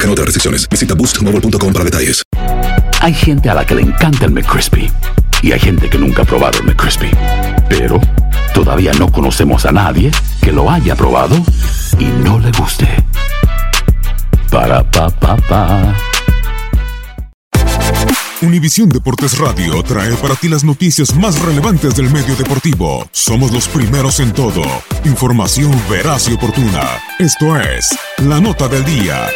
Aplican otras restricciones. Visita boostmobile.com para detalles. Hay gente a la que le encanta el McCrispy y hay gente que nunca ha probado el McCrispy. Pero todavía no conocemos a nadie que lo haya probado y no le guste. Para pa pa pa. Univisión Deportes Radio trae para ti las noticias más relevantes del medio deportivo. Somos los primeros en todo. Información veraz y oportuna. Esto es La Nota del Día.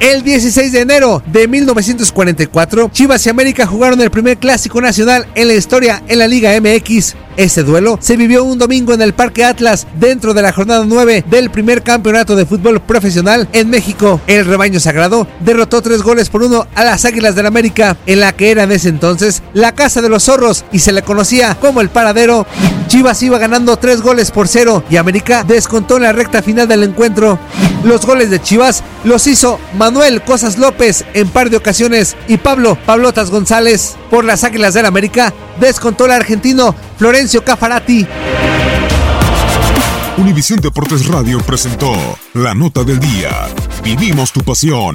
El 16 de enero de 1944, Chivas y América jugaron el primer clásico nacional en la historia en la Liga MX. Este duelo se vivió un domingo en el Parque Atlas dentro de la jornada 9 del primer campeonato de fútbol profesional en México. El rebaño sagrado derrotó tres goles por uno a las Águilas del América, en la que era en ese entonces la Casa de los Zorros y se le conocía como el Paradero. Chivas iba ganando tres goles por cero y América descontó en la recta final del encuentro. Los goles de Chivas los hizo Manuel Cosas López en par de ocasiones y Pablo Pablotas González por las Águilas del América descontó el argentino Florencio Cafarati. Univisión Deportes Radio presentó La Nota del Día. Vivimos tu pasión.